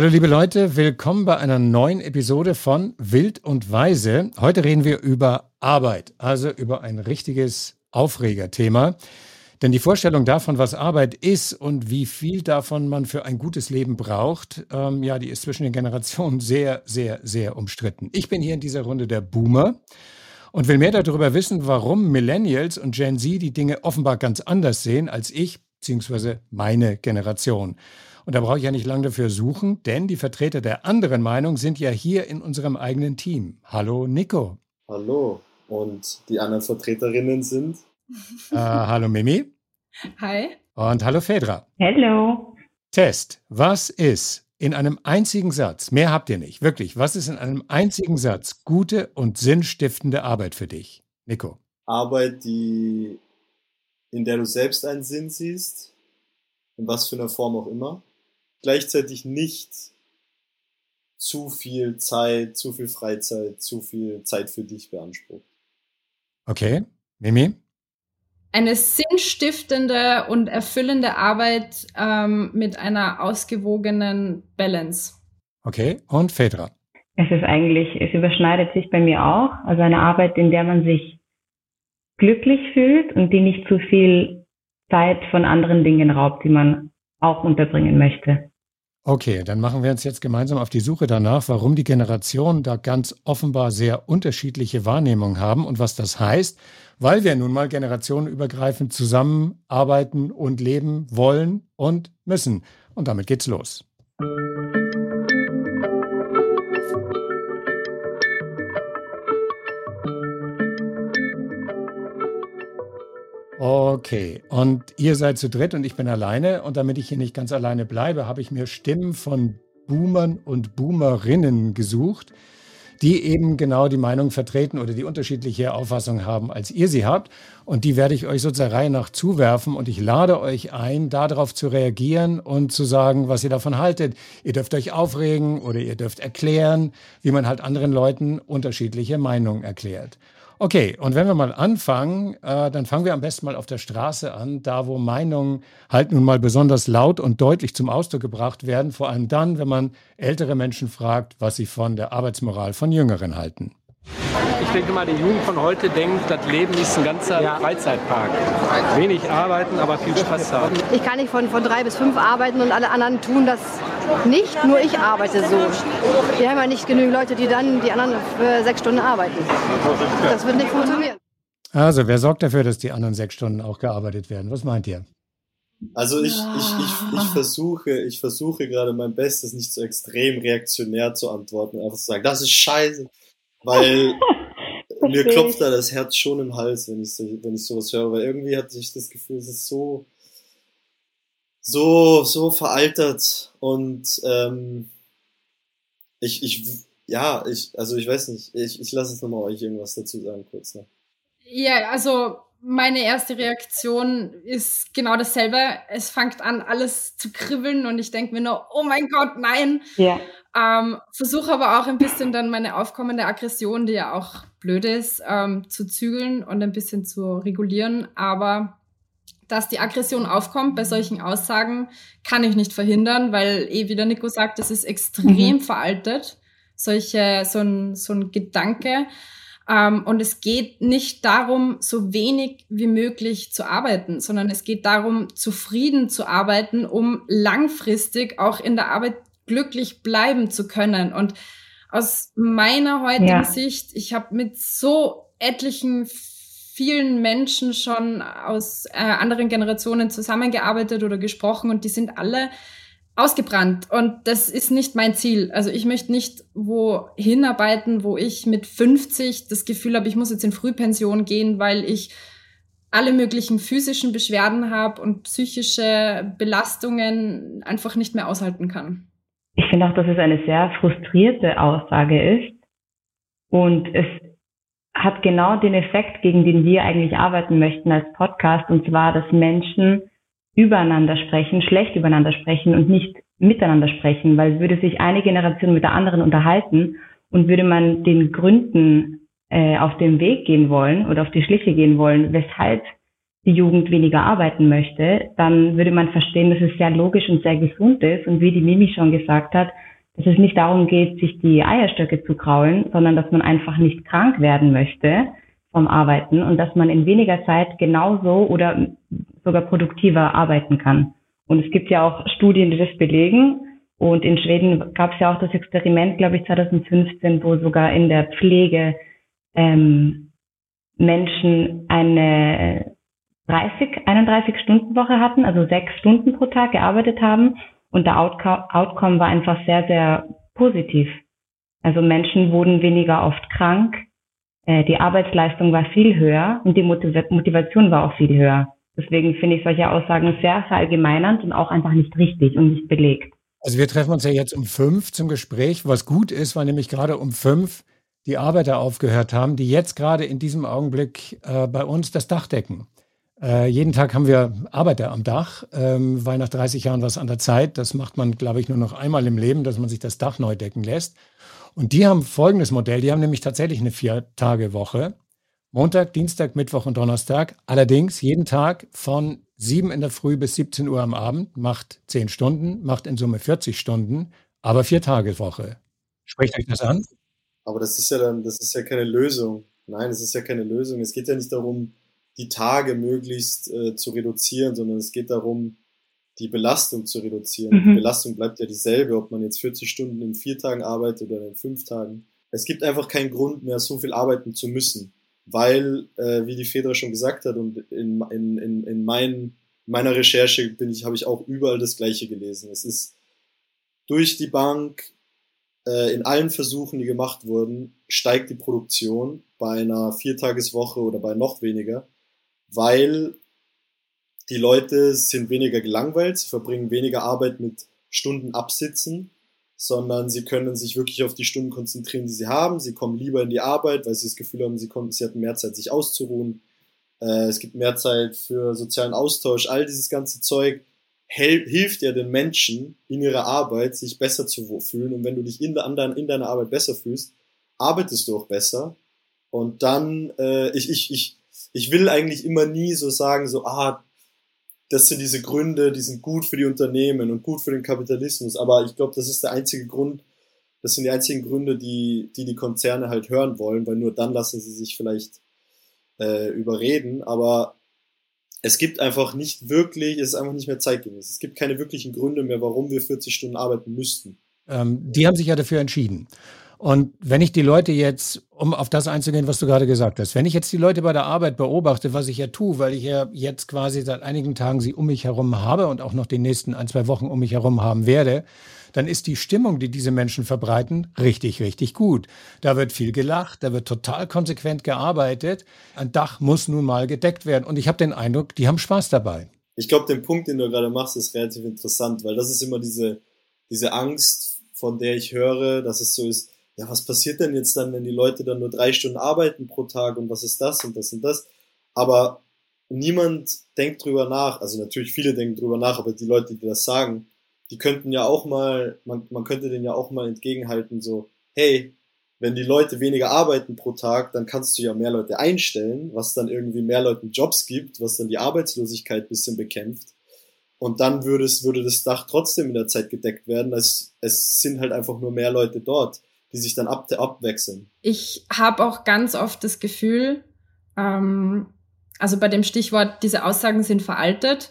Hallo liebe Leute, willkommen bei einer neuen Episode von Wild und Weise. Heute reden wir über Arbeit, also über ein richtiges Aufregerthema. Denn die Vorstellung davon, was Arbeit ist und wie viel davon man für ein gutes Leben braucht, ähm, ja, die ist zwischen den Generationen sehr, sehr, sehr umstritten. Ich bin hier in dieser Runde der Boomer und will mehr darüber wissen, warum Millennials und Gen Z die Dinge offenbar ganz anders sehen als ich bzw. meine Generation. Und da brauche ich ja nicht lange dafür suchen, denn die Vertreter der anderen Meinung sind ja hier in unserem eigenen Team. Hallo Nico. Hallo. Und die anderen Vertreterinnen sind? Äh, hallo Mimi. Hi. Und hallo Fedra. Hallo. Test. Was ist in einem einzigen Satz, mehr habt ihr nicht, wirklich, was ist in einem einzigen Satz gute und sinnstiftende Arbeit für dich? Nico. Arbeit, die, in der du selbst einen Sinn siehst, in was für einer Form auch immer gleichzeitig nicht zu viel Zeit, zu viel Freizeit, zu viel Zeit für dich beansprucht. Okay, Mimi? Eine sinnstiftende und erfüllende Arbeit ähm, mit einer ausgewogenen Balance. Okay, und Fedra? Es ist eigentlich, es überschneidet sich bei mir auch. Also eine Arbeit, in der man sich glücklich fühlt und die nicht zu viel Zeit von anderen Dingen raubt, die man auch unterbringen möchte. Okay, dann machen wir uns jetzt gemeinsam auf die Suche danach, warum die Generationen da ganz offenbar sehr unterschiedliche Wahrnehmungen haben und was das heißt, weil wir nun mal generationenübergreifend zusammenarbeiten und leben wollen und müssen. Und damit geht's los. Okay, und ihr seid zu dritt und ich bin alleine. Und damit ich hier nicht ganz alleine bleibe, habe ich mir Stimmen von Boomern und Boomerinnen gesucht, die eben genau die Meinung vertreten oder die unterschiedliche Auffassung haben, als ihr sie habt. Und die werde ich euch so zur Reihe nach zuwerfen. Und ich lade euch ein, darauf zu reagieren und zu sagen, was ihr davon haltet. Ihr dürft euch aufregen oder ihr dürft erklären, wie man halt anderen Leuten unterschiedliche Meinungen erklärt. Okay, und wenn wir mal anfangen, äh, dann fangen wir am besten mal auf der Straße an, da wo Meinungen halt nun mal besonders laut und deutlich zum Ausdruck gebracht werden, vor allem dann, wenn man ältere Menschen fragt, was sie von der Arbeitsmoral von Jüngeren halten. Ich denke mal, die Jugend von heute denkt, das Leben ist ein ganzer ja. Freizeitpark. Wenig arbeiten, aber viel Spaß haben. Ich kann nicht von, von drei bis fünf arbeiten und alle anderen tun das nicht. Nur ich arbeite so. Wir haben ja nicht genügend Leute, die dann die anderen für sechs Stunden arbeiten. Das wird nicht funktionieren. Also, wer sorgt dafür, dass die anderen sechs Stunden auch gearbeitet werden? Was meint ihr? Also ich, ich, ich, ich versuche, ich versuche gerade mein Bestes, nicht so extrem reaktionär zu antworten, einfach zu sagen, das ist scheiße. Weil mir klopft da das Herz schon im Hals, wenn ich, so, wenn ich sowas höre, weil irgendwie hatte ich das Gefühl, es ist so, so, so veraltert und ähm, ich, ich, ja, ich, also ich weiß nicht, ich, ich lasse es nochmal euch irgendwas dazu sagen, kurz noch. Ja, also meine erste Reaktion ist genau dasselbe. Es fängt an, alles zu kribbeln und ich denke mir nur, oh mein Gott, nein. Ja. Ähm, Versuche aber auch ein bisschen dann meine aufkommende Aggression, die ja auch blöd ist, ähm, zu zügeln und ein bisschen zu regulieren. Aber dass die Aggression aufkommt bei solchen Aussagen, kann ich nicht verhindern, weil eh, wie der Nico sagt, das ist extrem mhm. veraltet. Solche, so ein, so ein Gedanke. Ähm, und es geht nicht darum, so wenig wie möglich zu arbeiten, sondern es geht darum, zufrieden zu arbeiten, um langfristig auch in der Arbeit glücklich bleiben zu können. Und aus meiner heutigen ja. Sicht, ich habe mit so etlichen vielen Menschen schon aus äh, anderen Generationen zusammengearbeitet oder gesprochen und die sind alle ausgebrannt. Und das ist nicht mein Ziel. Also ich möchte nicht wohin arbeiten, wo ich mit 50 das Gefühl habe, ich muss jetzt in Frühpension gehen, weil ich alle möglichen physischen Beschwerden habe und psychische Belastungen einfach nicht mehr aushalten kann. Ich finde auch, dass es eine sehr frustrierte Aussage ist. Und es hat genau den Effekt, gegen den wir eigentlich arbeiten möchten als Podcast, und zwar, dass Menschen übereinander sprechen, schlecht übereinander sprechen und nicht miteinander sprechen, weil würde sich eine Generation mit der anderen unterhalten und würde man den Gründen äh, auf den Weg gehen wollen oder auf die Schliche gehen wollen, weshalb die Jugend weniger arbeiten möchte, dann würde man verstehen, dass es sehr logisch und sehr gesund ist. Und wie die Mimi schon gesagt hat, dass es nicht darum geht, sich die Eierstöcke zu kraulen, sondern dass man einfach nicht krank werden möchte vom Arbeiten und dass man in weniger Zeit genauso oder sogar produktiver arbeiten kann. Und es gibt ja auch Studien, die das belegen. Und in Schweden gab es ja auch das Experiment, glaube ich, 2015, wo sogar in der Pflege ähm, Menschen eine 30, 31 Stunden Woche hatten, also sechs Stunden pro Tag gearbeitet haben. Und der Outcome war einfach sehr, sehr positiv. Also Menschen wurden weniger oft krank, äh, die Arbeitsleistung war viel höher und die Motivation war auch viel höher. Deswegen finde ich solche Aussagen sehr verallgemeinernd und auch einfach nicht richtig und nicht belegt. Also wir treffen uns ja jetzt um fünf zum Gespräch, was gut ist, weil nämlich gerade um fünf die Arbeiter aufgehört haben, die jetzt gerade in diesem Augenblick äh, bei uns das Dach decken. Äh, jeden Tag haben wir Arbeiter am Dach, ähm, weil nach 30 Jahren was an der Zeit. Das macht man, glaube ich, nur noch einmal im Leben, dass man sich das Dach neu decken lässt. Und die haben folgendes Modell. Die haben nämlich tatsächlich eine Vier-Tage-Woche. Montag, Dienstag, Mittwoch und Donnerstag. Allerdings jeden Tag von 7 in der Früh bis 17 Uhr am Abend, macht 10 Stunden, macht in Summe 40 Stunden, aber Vier-Tage-Woche. Spricht euch das an? Aber das ist ja dann, das ist ja keine Lösung. Nein, es ist ja keine Lösung. Es geht ja nicht darum, die Tage möglichst äh, zu reduzieren, sondern es geht darum, die Belastung zu reduzieren. Mhm. Die Belastung bleibt ja dieselbe, ob man jetzt 40 Stunden in vier Tagen arbeitet oder in fünf Tagen. Es gibt einfach keinen Grund mehr, so viel arbeiten zu müssen, weil, äh, wie die Fedra schon gesagt hat, und in, in, in, in mein, meiner Recherche bin ich, habe ich auch überall das Gleiche gelesen. Es ist durch die Bank, äh, in allen Versuchen, die gemacht wurden, steigt die Produktion bei einer Viertageswoche oder bei noch weniger, weil die Leute sind weniger gelangweilt, sie verbringen weniger Arbeit mit Stunden absitzen, sondern sie können sich wirklich auf die Stunden konzentrieren, die sie haben. Sie kommen lieber in die Arbeit, weil sie das Gefühl haben, sie, kommen, sie hatten mehr Zeit, sich auszuruhen. Äh, es gibt mehr Zeit für sozialen Austausch. All dieses ganze Zeug hilft ja den Menschen in ihrer Arbeit, sich besser zu fühlen. Und wenn du dich in, de, in deiner Arbeit besser fühlst, arbeitest du auch besser. Und dann, äh, ich, ich, ich, ich will eigentlich immer nie so sagen, so, ah, das sind diese Gründe, die sind gut für die Unternehmen und gut für den Kapitalismus. Aber ich glaube, das ist der einzige Grund, das sind die einzigen Gründe, die, die die Konzerne halt hören wollen, weil nur dann lassen sie sich vielleicht äh, überreden. Aber es gibt einfach nicht wirklich, es ist einfach nicht mehr zeitgemäß. Es gibt keine wirklichen Gründe mehr, warum wir 40 Stunden arbeiten müssten. Ähm, die haben sich ja dafür entschieden. Und wenn ich die Leute jetzt, um auf das einzugehen, was du gerade gesagt hast, wenn ich jetzt die Leute bei der Arbeit beobachte, was ich ja tue, weil ich ja jetzt quasi seit einigen Tagen sie um mich herum habe und auch noch die nächsten ein, zwei Wochen um mich herum haben werde, dann ist die Stimmung, die diese Menschen verbreiten, richtig, richtig gut. Da wird viel gelacht, da wird total konsequent gearbeitet. Ein Dach muss nun mal gedeckt werden. Und ich habe den Eindruck, die haben Spaß dabei. Ich glaube, den Punkt, den du gerade machst, ist relativ interessant, weil das ist immer diese, diese Angst, von der ich höre, dass es so ist, ja, was passiert denn jetzt dann, wenn die Leute dann nur drei Stunden arbeiten pro Tag und was ist das und das und das? Aber niemand denkt drüber nach, also natürlich viele denken drüber nach, aber die Leute, die das sagen, die könnten ja auch mal, man, man könnte denen ja auch mal entgegenhalten, so, hey, wenn die Leute weniger arbeiten pro Tag, dann kannst du ja mehr Leute einstellen, was dann irgendwie mehr Leuten Jobs gibt, was dann die Arbeitslosigkeit bisschen bekämpft. Und dann würde es, würde das Dach trotzdem in der Zeit gedeckt werden. Es, es sind halt einfach nur mehr Leute dort die sich dann ab, abwechseln. Ich habe auch ganz oft das Gefühl, ähm, also bei dem Stichwort, diese Aussagen sind veraltet.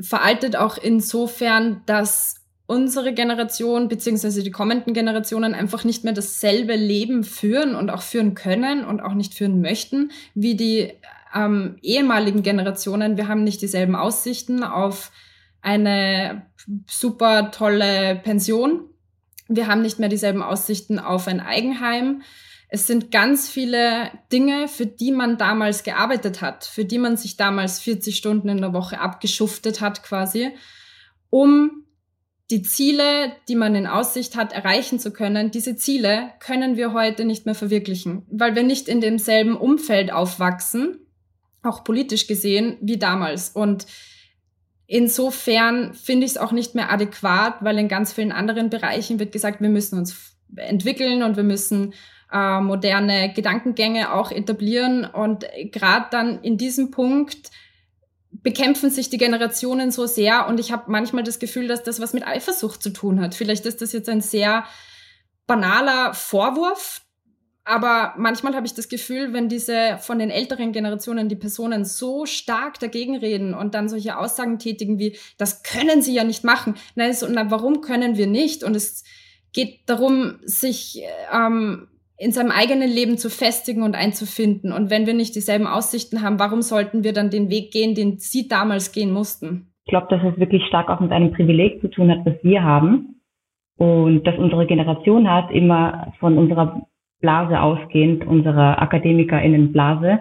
Veraltet auch insofern, dass unsere Generation beziehungsweise die kommenden Generationen einfach nicht mehr dasselbe Leben führen und auch führen können und auch nicht führen möchten wie die ähm, ehemaligen Generationen. Wir haben nicht dieselben Aussichten auf eine super tolle Pension wir haben nicht mehr dieselben Aussichten auf ein Eigenheim. Es sind ganz viele Dinge, für die man damals gearbeitet hat, für die man sich damals 40 Stunden in der Woche abgeschuftet hat quasi, um die Ziele, die man in Aussicht hat, erreichen zu können. Diese Ziele können wir heute nicht mehr verwirklichen, weil wir nicht in demselben Umfeld aufwachsen, auch politisch gesehen, wie damals. Und Insofern finde ich es auch nicht mehr adäquat, weil in ganz vielen anderen Bereichen wird gesagt, wir müssen uns entwickeln und wir müssen äh, moderne Gedankengänge auch etablieren. Und gerade dann in diesem Punkt bekämpfen sich die Generationen so sehr und ich habe manchmal das Gefühl, dass das was mit Eifersucht zu tun hat. Vielleicht ist das jetzt ein sehr banaler Vorwurf, aber manchmal habe ich das Gefühl, wenn diese von den älteren Generationen die Personen so stark dagegen reden und dann solche Aussagen tätigen wie, das können sie ja nicht machen. Na, so, na warum können wir nicht? Und es geht darum, sich ähm, in seinem eigenen Leben zu festigen und einzufinden. Und wenn wir nicht dieselben Aussichten haben, warum sollten wir dann den Weg gehen, den sie damals gehen mussten? Ich glaube, dass es wirklich stark auch mit einem Privileg zu tun hat, das wir haben. Und dass unsere Generation hat, immer von unserer Blase ausgehend, unserer AkademikerInnenblase,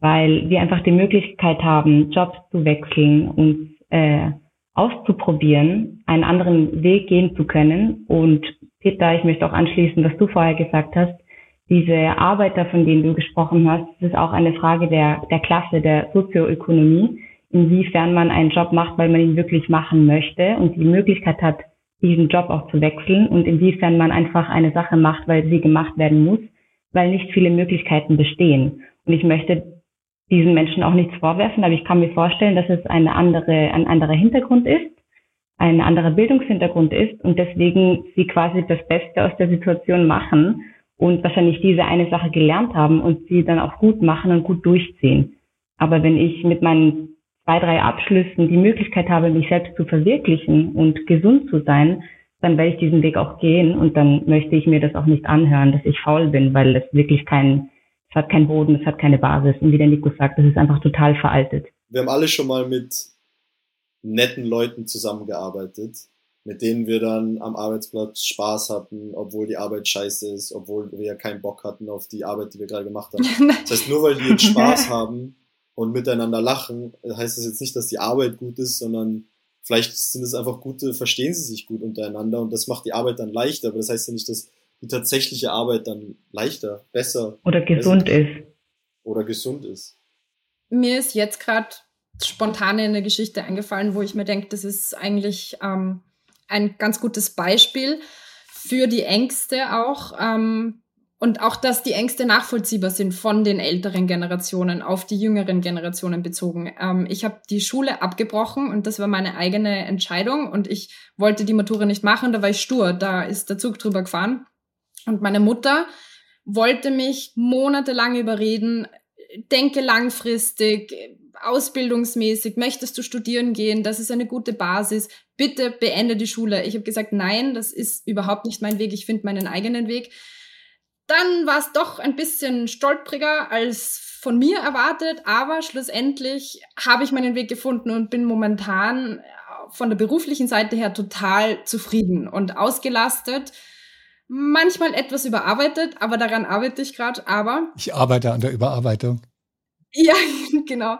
weil wir einfach die Möglichkeit haben, Jobs zu wechseln, uns äh, auszuprobieren, einen anderen Weg gehen zu können. Und Peter, ich möchte auch anschließen, was du vorher gesagt hast, diese Arbeiter, von denen du gesprochen hast, das ist auch eine Frage der, der Klasse, der Sozioökonomie, inwiefern man einen Job macht, weil man ihn wirklich machen möchte und die Möglichkeit hat, diesen Job auch zu wechseln und inwiefern man einfach eine Sache macht, weil sie gemacht werden muss, weil nicht viele Möglichkeiten bestehen. Und ich möchte diesen Menschen auch nichts vorwerfen, aber ich kann mir vorstellen, dass es eine andere, ein anderer Hintergrund ist, ein anderer Bildungshintergrund ist und deswegen sie quasi das Beste aus der Situation machen und wahrscheinlich diese eine Sache gelernt haben und sie dann auch gut machen und gut durchziehen. Aber wenn ich mit meinen zwei, drei Abschlüssen die Möglichkeit habe, mich selbst zu verwirklichen und gesund zu sein, dann werde ich diesen Weg auch gehen und dann möchte ich mir das auch nicht anhören, dass ich faul bin, weil es wirklich kein, es hat keinen Boden, es hat keine Basis. Und wie der Nico sagt, das ist einfach total veraltet. Wir haben alle schon mal mit netten Leuten zusammengearbeitet, mit denen wir dann am Arbeitsplatz Spaß hatten, obwohl die Arbeit scheiße ist, obwohl wir ja keinen Bock hatten auf die Arbeit, die wir gerade gemacht haben. Das heißt, nur weil die jetzt Spaß haben, und miteinander lachen, heißt das jetzt nicht, dass die Arbeit gut ist, sondern vielleicht sind es einfach gute, verstehen sie sich gut untereinander und das macht die Arbeit dann leichter. Aber das heißt ja nicht, dass die tatsächliche Arbeit dann leichter, besser oder gesund besser, ist. Oder gesund ist. Mir ist jetzt gerade spontan eine Geschichte eingefallen, wo ich mir denke, das ist eigentlich ähm, ein ganz gutes Beispiel für die Ängste auch, ähm, und auch, dass die Ängste nachvollziehbar sind von den älteren Generationen auf die jüngeren Generationen bezogen. Ähm, ich habe die Schule abgebrochen und das war meine eigene Entscheidung und ich wollte die Matura nicht machen, da war ich stur, da ist der Zug drüber gefahren. Und meine Mutter wollte mich monatelang überreden, denke langfristig, ausbildungsmäßig, möchtest du studieren gehen, das ist eine gute Basis, bitte beende die Schule. Ich habe gesagt, nein, das ist überhaupt nicht mein Weg, ich finde meinen eigenen Weg. Dann war es doch ein bisschen stolpriger als von mir erwartet, aber schlussendlich habe ich meinen Weg gefunden und bin momentan äh, von der beruflichen Seite her total zufrieden und ausgelastet. Manchmal etwas überarbeitet, aber daran arbeite ich gerade. Aber ich arbeite an der Überarbeitung. Ja, genau.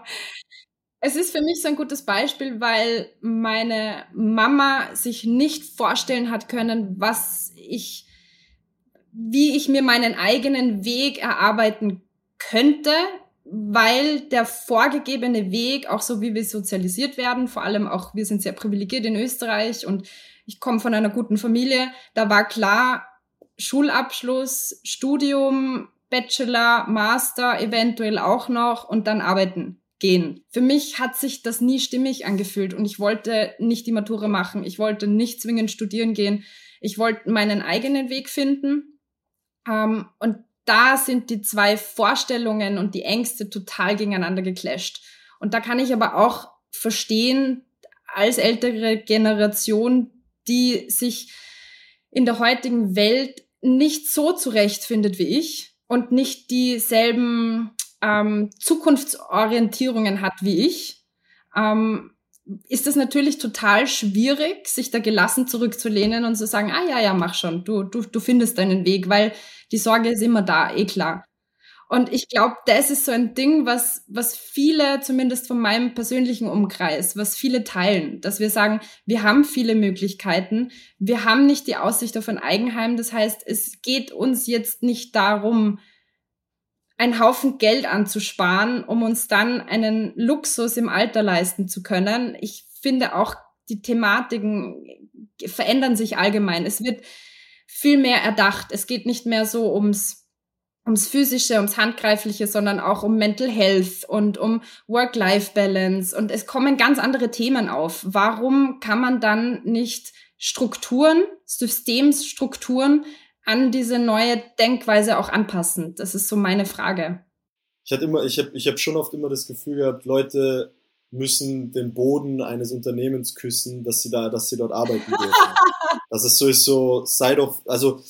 Es ist für mich so ein gutes Beispiel, weil meine Mama sich nicht vorstellen hat können, was ich wie ich mir meinen eigenen Weg erarbeiten könnte, weil der vorgegebene Weg, auch so wie wir sozialisiert werden, vor allem auch wir sind sehr privilegiert in Österreich und ich komme von einer guten Familie, da war klar, Schulabschluss, Studium, Bachelor, Master eventuell auch noch und dann arbeiten gehen. Für mich hat sich das nie stimmig angefühlt und ich wollte nicht die Matura machen, ich wollte nicht zwingend studieren gehen, ich wollte meinen eigenen Weg finden ähm, und da sind die zwei Vorstellungen und die Ängste total gegeneinander geclasht. Und da kann ich aber auch verstehen, als ältere Generation, die sich in der heutigen Welt nicht so zurechtfindet wie ich und nicht dieselben ähm, Zukunftsorientierungen hat wie ich, ähm, ist es natürlich total schwierig, sich da gelassen zurückzulehnen und zu sagen, ah ja, ja, mach schon, du, du, du findest deinen Weg, weil die Sorge ist immer da, eh klar. Und ich glaube, das ist so ein Ding, was, was viele, zumindest von meinem persönlichen Umkreis, was viele teilen, dass wir sagen, wir haben viele Möglichkeiten, wir haben nicht die Aussicht auf ein Eigenheim. Das heißt, es geht uns jetzt nicht darum, einen Haufen Geld anzusparen, um uns dann einen Luxus im Alter leisten zu können. Ich finde auch, die Thematiken verändern sich allgemein. Es wird viel mehr erdacht. Es geht nicht mehr so ums ums Physische, ums Handgreifliche, sondern auch um Mental Health und um Work-Life-Balance. Und es kommen ganz andere Themen auf. Warum kann man dann nicht Strukturen, Systemsstrukturen an diese neue Denkweise auch anpassen? Das ist so meine Frage. Ich hatte immer, ich habe ich hab schon oft immer das Gefühl gehabt, Leute müssen den Boden eines Unternehmens küssen, dass sie da, dass sie dort arbeiten dürfen. das ist so, ist so Side of, also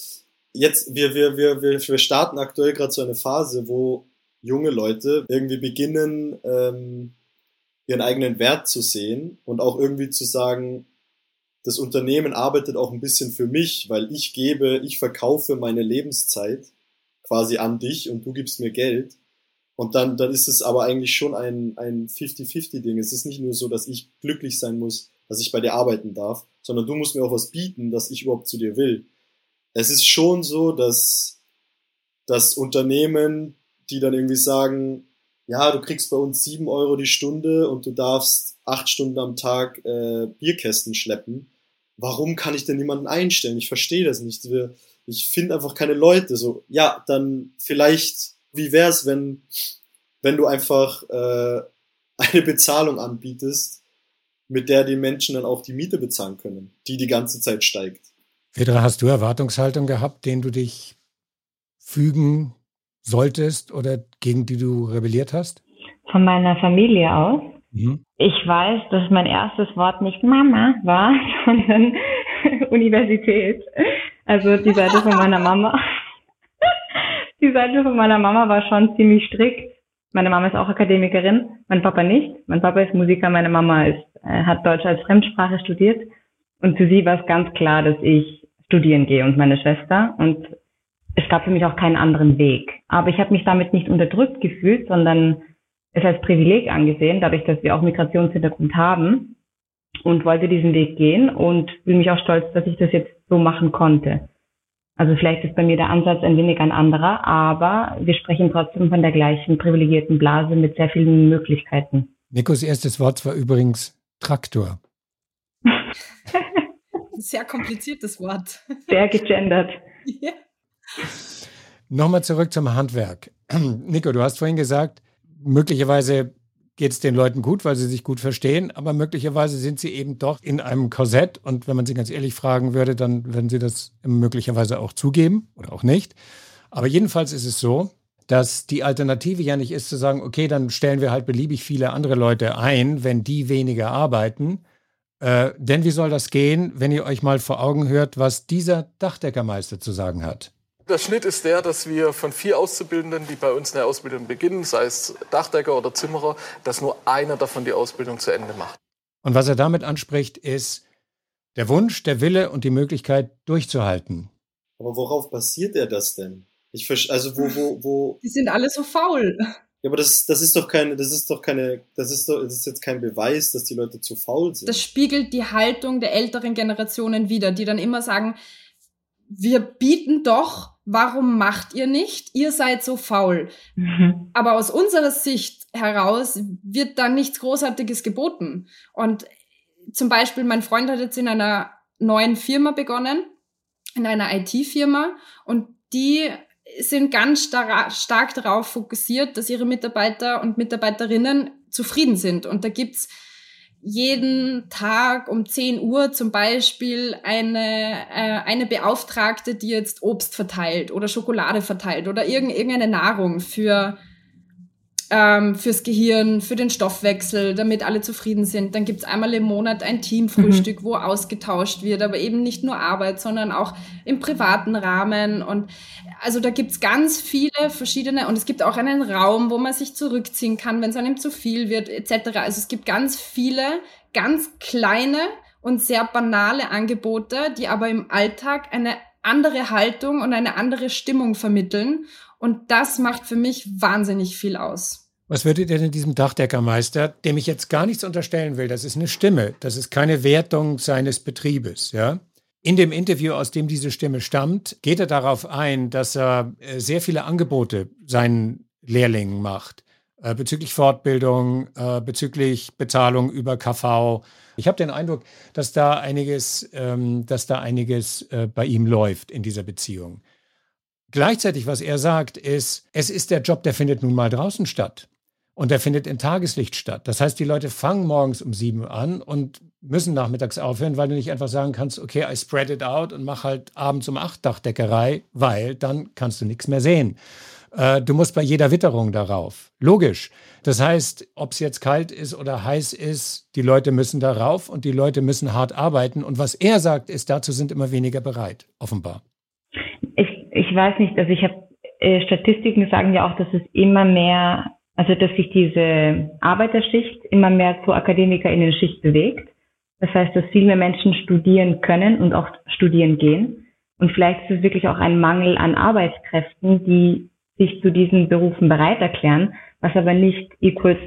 jetzt, wir, wir, wir, wir, wir starten aktuell gerade so eine Phase, wo junge Leute irgendwie beginnen, ähm, ihren eigenen Wert zu sehen und auch irgendwie zu sagen, das Unternehmen arbeitet auch ein bisschen für mich, weil ich gebe, ich verkaufe meine Lebenszeit quasi an dich und du gibst mir Geld. Und dann, dann ist es aber eigentlich schon ein, ein 50-50-Ding. Es ist nicht nur so, dass ich glücklich sein muss, dass ich bei dir arbeiten darf, sondern du musst mir auch was bieten, dass ich überhaupt zu dir will es ist schon so, dass, dass Unternehmen, die dann irgendwie sagen, ja, du kriegst bei uns sieben Euro die Stunde und du darfst acht Stunden am Tag äh, Bierkästen schleppen. Warum kann ich denn niemanden einstellen? Ich verstehe das nicht. Ich finde einfach keine Leute. So, ja, dann vielleicht, wie wär's, wenn, wenn du einfach äh, eine Bezahlung anbietest, mit der die Menschen dann auch die Miete bezahlen können, die die ganze Zeit steigt. Petra, hast du Erwartungshaltung gehabt, denen du dich fügen solltest oder gegen die du rebelliert hast? Von meiner Familie aus. Mhm. Ich weiß, dass mein erstes Wort nicht Mama war, sondern Universität. Also die Seite von meiner Mama. Die Seite von meiner Mama war schon ziemlich strikt. Meine Mama ist auch Akademikerin, mein Papa nicht. Mein Papa ist Musiker, meine Mama ist, äh, hat Deutsch als Fremdsprache studiert. Und für sie war es ganz klar, dass ich studieren gehe und meine Schwester. Und es gab für mich auch keinen anderen Weg. Aber ich habe mich damit nicht unterdrückt gefühlt, sondern es als Privileg angesehen, dadurch, dass wir auch Migrationshintergrund haben und wollte diesen Weg gehen und fühle mich auch stolz, dass ich das jetzt so machen konnte. Also vielleicht ist bei mir der Ansatz ein wenig ein anderer, aber wir sprechen trotzdem von der gleichen privilegierten Blase mit sehr vielen Möglichkeiten. Nikos erstes Wort war übrigens Traktor. sehr kompliziertes Wort. Sehr gegendert. ja. Nochmal zurück zum Handwerk. Nico, du hast vorhin gesagt, möglicherweise geht es den Leuten gut, weil sie sich gut verstehen, aber möglicherweise sind sie eben doch in einem Korsett und wenn man sie ganz ehrlich fragen würde, dann würden sie das möglicherweise auch zugeben oder auch nicht. Aber jedenfalls ist es so, dass die Alternative ja nicht ist zu sagen, okay, dann stellen wir halt beliebig viele andere Leute ein, wenn die weniger arbeiten, äh, denn wie soll das gehen, wenn ihr euch mal vor Augen hört, was dieser Dachdeckermeister zu sagen hat? Der Schnitt ist der, dass wir von vier Auszubildenden, die bei uns in der Ausbildung beginnen, sei es Dachdecker oder Zimmerer, dass nur einer davon die Ausbildung zu Ende macht. Und was er damit anspricht, ist der Wunsch, der Wille und die Möglichkeit durchzuhalten. Aber worauf basiert er das denn? Ich also wo, wo, wo. Die sind alle so faul. Ja, aber das, das ist doch keine, das ist doch keine, das ist doch, das ist jetzt kein Beweis, dass die Leute zu faul sind. Das spiegelt die Haltung der älteren Generationen wider, die dann immer sagen, wir bieten doch, warum macht ihr nicht? Ihr seid so faul. Mhm. Aber aus unserer Sicht heraus wird dann nichts Großartiges geboten. Und zum Beispiel, mein Freund hat jetzt in einer neuen Firma begonnen, in einer IT-Firma, und die sind ganz star stark darauf fokussiert, dass ihre Mitarbeiter und Mitarbeiterinnen zufrieden sind. Und da gibt's jeden Tag um 10 Uhr zum Beispiel eine, äh, eine Beauftragte, die jetzt Obst verteilt oder Schokolade verteilt oder irgendeine Nahrung für ähm, fürs Gehirn, für den Stoffwechsel, damit alle zufrieden sind. Dann gibt's einmal im Monat ein Teamfrühstück, mhm. wo ausgetauscht wird, aber eben nicht nur Arbeit, sondern auch im privaten Rahmen. Und also da gibt's ganz viele verschiedene und es gibt auch einen Raum, wo man sich zurückziehen kann, wenn es einem zu viel wird, etc. Also es gibt ganz viele, ganz kleine und sehr banale Angebote, die aber im Alltag eine andere Haltung und eine andere Stimmung vermitteln. Und das macht für mich wahnsinnig viel aus. Was würdet ihr denn diesem Dachdeckermeister, dem ich jetzt gar nichts unterstellen will, das ist eine Stimme, das ist keine Wertung seines Betriebes, ja? In dem Interview, aus dem diese Stimme stammt, geht er darauf ein, dass er äh, sehr viele Angebote seinen Lehrlingen macht. Äh, bezüglich Fortbildung, äh, bezüglich Bezahlung über KV. Ich habe den Eindruck, dass da einiges, ähm, dass da einiges bei ihm läuft in dieser Beziehung. Gleichzeitig, was er sagt, ist, es ist der Job, der findet nun mal draußen statt. Und der findet in Tageslicht statt. Das heißt, die Leute fangen morgens um sieben an und müssen nachmittags aufhören, weil du nicht einfach sagen kannst, okay, I spread it out und mach halt abends um acht Dachdeckerei, weil dann kannst du nichts mehr sehen. Äh, du musst bei jeder Witterung darauf. Logisch. Das heißt, ob es jetzt kalt ist oder heiß ist, die Leute müssen darauf und die Leute müssen hart arbeiten. Und was er sagt, ist, dazu sind immer weniger bereit, offenbar. Ich, ich weiß nicht, also ich habe äh, Statistiken sagen ja auch, dass es immer mehr, also dass sich diese Arbeiterschicht immer mehr zur Akademikerinnen-Schicht bewegt. Das heißt, dass viel mehr Menschen studieren können und auch studieren gehen. Und vielleicht ist es wirklich auch ein Mangel an Arbeitskräften, die sich zu diesen Berufen bereit erklären, was aber nicht equals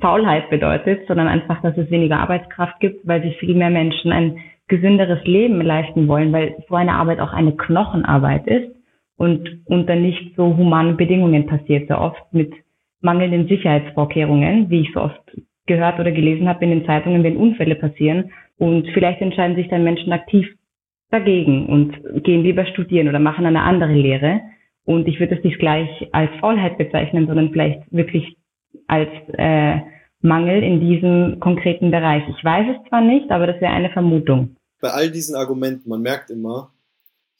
Faulheit bedeutet, sondern einfach, dass es weniger Arbeitskraft gibt, weil sich viel mehr Menschen ein gesünderes Leben leisten wollen, weil so eine Arbeit auch eine Knochenarbeit ist und unter nicht so humanen Bedingungen passiert, sehr oft mit mangelnden Sicherheitsvorkehrungen, wie ich so oft gehört oder gelesen habe in den Zeitungen, wenn Unfälle passieren. Und vielleicht entscheiden sich dann Menschen aktiv dagegen und gehen lieber studieren oder machen eine andere Lehre. Und ich würde das nicht gleich als Faulheit bezeichnen, sondern vielleicht wirklich als äh, Mangel in diesem konkreten Bereich. Ich weiß es zwar nicht, aber das wäre eine Vermutung. Bei all diesen Argumenten, man merkt immer,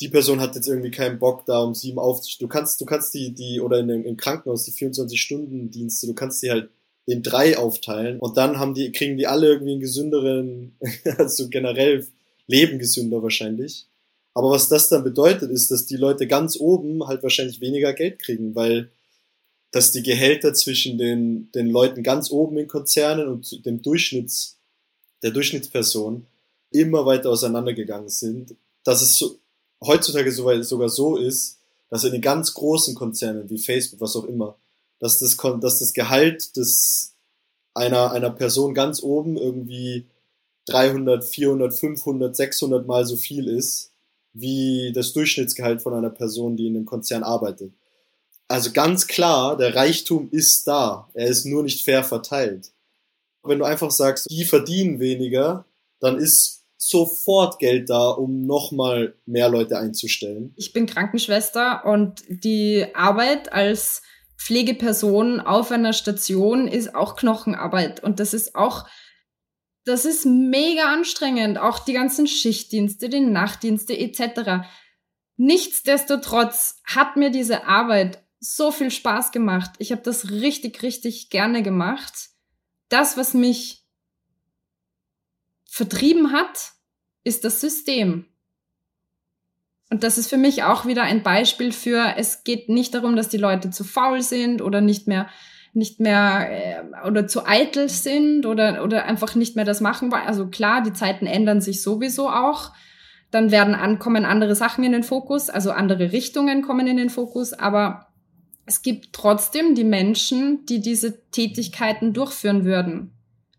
die Person hat jetzt irgendwie keinen Bock, da um sieben aufzustehen. Du kannst, du kannst die, die, oder in, im Krankenhaus die 24-Stunden-Dienste, du kannst die halt in drei aufteilen und dann haben die, kriegen die alle irgendwie einen gesünderen, also generell leben gesünder wahrscheinlich. Aber was das dann bedeutet, ist, dass die Leute ganz oben halt wahrscheinlich weniger Geld kriegen, weil dass die Gehälter zwischen den, den Leuten ganz oben in Konzernen und dem Durchschnitts, der Durchschnittsperson immer weiter auseinandergegangen sind, dass es so, heutzutage sogar so ist, dass in den ganz großen Konzernen wie Facebook, was auch immer, dass das, dass das Gehalt des, einer, einer Person ganz oben irgendwie 300, 400, 500, 600 mal so viel ist, wie das Durchschnittsgehalt von einer Person, die in einem Konzern arbeitet. Also ganz klar, der Reichtum ist da. Er ist nur nicht fair verteilt. Wenn du einfach sagst, die verdienen weniger, dann ist sofort Geld da, um nochmal mehr Leute einzustellen. Ich bin Krankenschwester und die Arbeit als Pflegeperson auf einer Station ist auch Knochenarbeit und das ist auch das ist mega anstrengend, auch die ganzen Schichtdienste, die Nachtdienste etc. Nichtsdestotrotz hat mir diese Arbeit so viel Spaß gemacht. Ich habe das richtig, richtig gerne gemacht. Das, was mich vertrieben hat, ist das System. Und das ist für mich auch wieder ein Beispiel für, es geht nicht darum, dass die Leute zu faul sind oder nicht mehr, nicht mehr äh, oder zu eitel sind oder, oder einfach nicht mehr das machen wollen. Also klar, die Zeiten ändern sich sowieso auch. Dann werden ankommen andere Sachen in den Fokus, also andere Richtungen kommen in den Fokus, aber es gibt trotzdem die Menschen, die diese Tätigkeiten durchführen würden,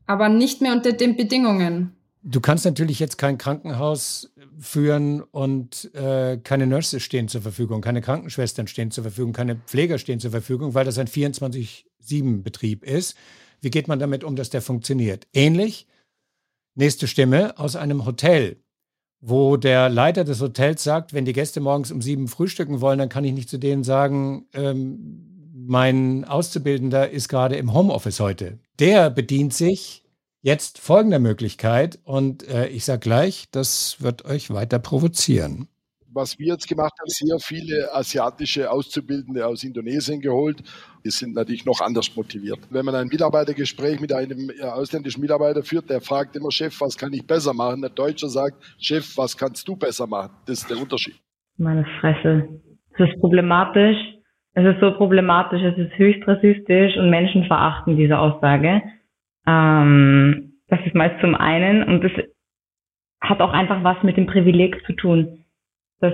aber nicht mehr unter den Bedingungen. Du kannst natürlich jetzt kein Krankenhaus führen und äh, keine Nurses stehen zur Verfügung, keine Krankenschwestern stehen zur Verfügung, keine Pfleger stehen zur Verfügung, weil das ein 24-7-Betrieb ist. Wie geht man damit um, dass der funktioniert? Ähnlich, nächste Stimme aus einem Hotel, wo der Leiter des Hotels sagt, wenn die Gäste morgens um sieben frühstücken wollen, dann kann ich nicht zu denen sagen, ähm, mein Auszubildender ist gerade im Homeoffice heute. Der bedient sich jetzt folgender Möglichkeit und äh, ich sage gleich, das wird euch weiter provozieren. Was wir jetzt gemacht haben, sehr viele asiatische Auszubildende aus Indonesien geholt. Die sind natürlich noch anders motiviert. Wenn man ein Mitarbeitergespräch mit einem äh, ausländischen Mitarbeiter führt, der fragt immer, Chef, was kann ich besser machen? Der Deutsche sagt, Chef, was kannst du besser machen? Das ist der Unterschied. Meine Fresse. Das ist problematisch. Es ist so problematisch, es ist höchst rassistisch und menschenverachtend, diese Aussage. Ähm, das ist meist zum einen und das hat auch einfach was mit dem Privileg zu tun, dass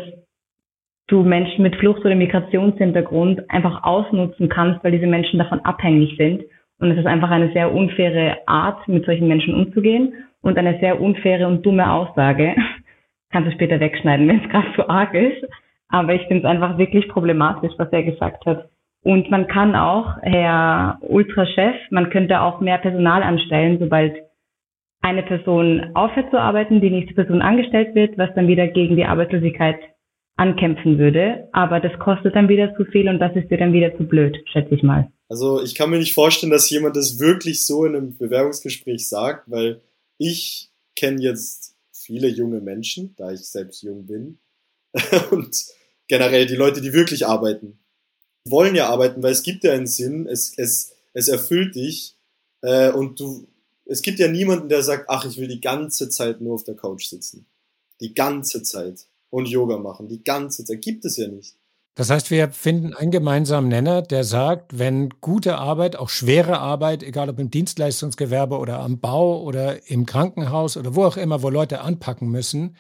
du Menschen mit Flucht- oder Migrationshintergrund einfach ausnutzen kannst, weil diese Menschen davon abhängig sind. Und es ist einfach eine sehr unfaire Art, mit solchen Menschen umzugehen und eine sehr unfaire und dumme Aussage. Kannst du später wegschneiden, wenn es gerade so arg ist. Aber ich finde es einfach wirklich problematisch, was er gesagt hat. Und man kann auch, Herr Ultrachef, man könnte auch mehr Personal anstellen, sobald eine Person aufhört zu arbeiten, die nächste Person angestellt wird, was dann wieder gegen die Arbeitslosigkeit ankämpfen würde, aber das kostet dann wieder zu viel und das ist dir dann wieder zu blöd, schätze ich mal. Also ich kann mir nicht vorstellen, dass jemand das wirklich so in einem Bewerbungsgespräch sagt, weil ich kenne jetzt viele junge Menschen, da ich selbst jung bin. Und generell die Leute, die wirklich arbeiten, wollen ja arbeiten, weil es gibt ja einen Sinn, es, es, es erfüllt dich äh, und du, es gibt ja niemanden, der sagt, ach, ich will die ganze Zeit nur auf der Couch sitzen. Die ganze Zeit. Und Yoga machen. Die ganze Zeit. Gibt es ja nicht. Das heißt, wir finden einen gemeinsamen Nenner, der sagt, wenn gute Arbeit, auch schwere Arbeit, egal ob im Dienstleistungsgewerbe oder am Bau oder im Krankenhaus oder wo auch immer, wo Leute anpacken müssen,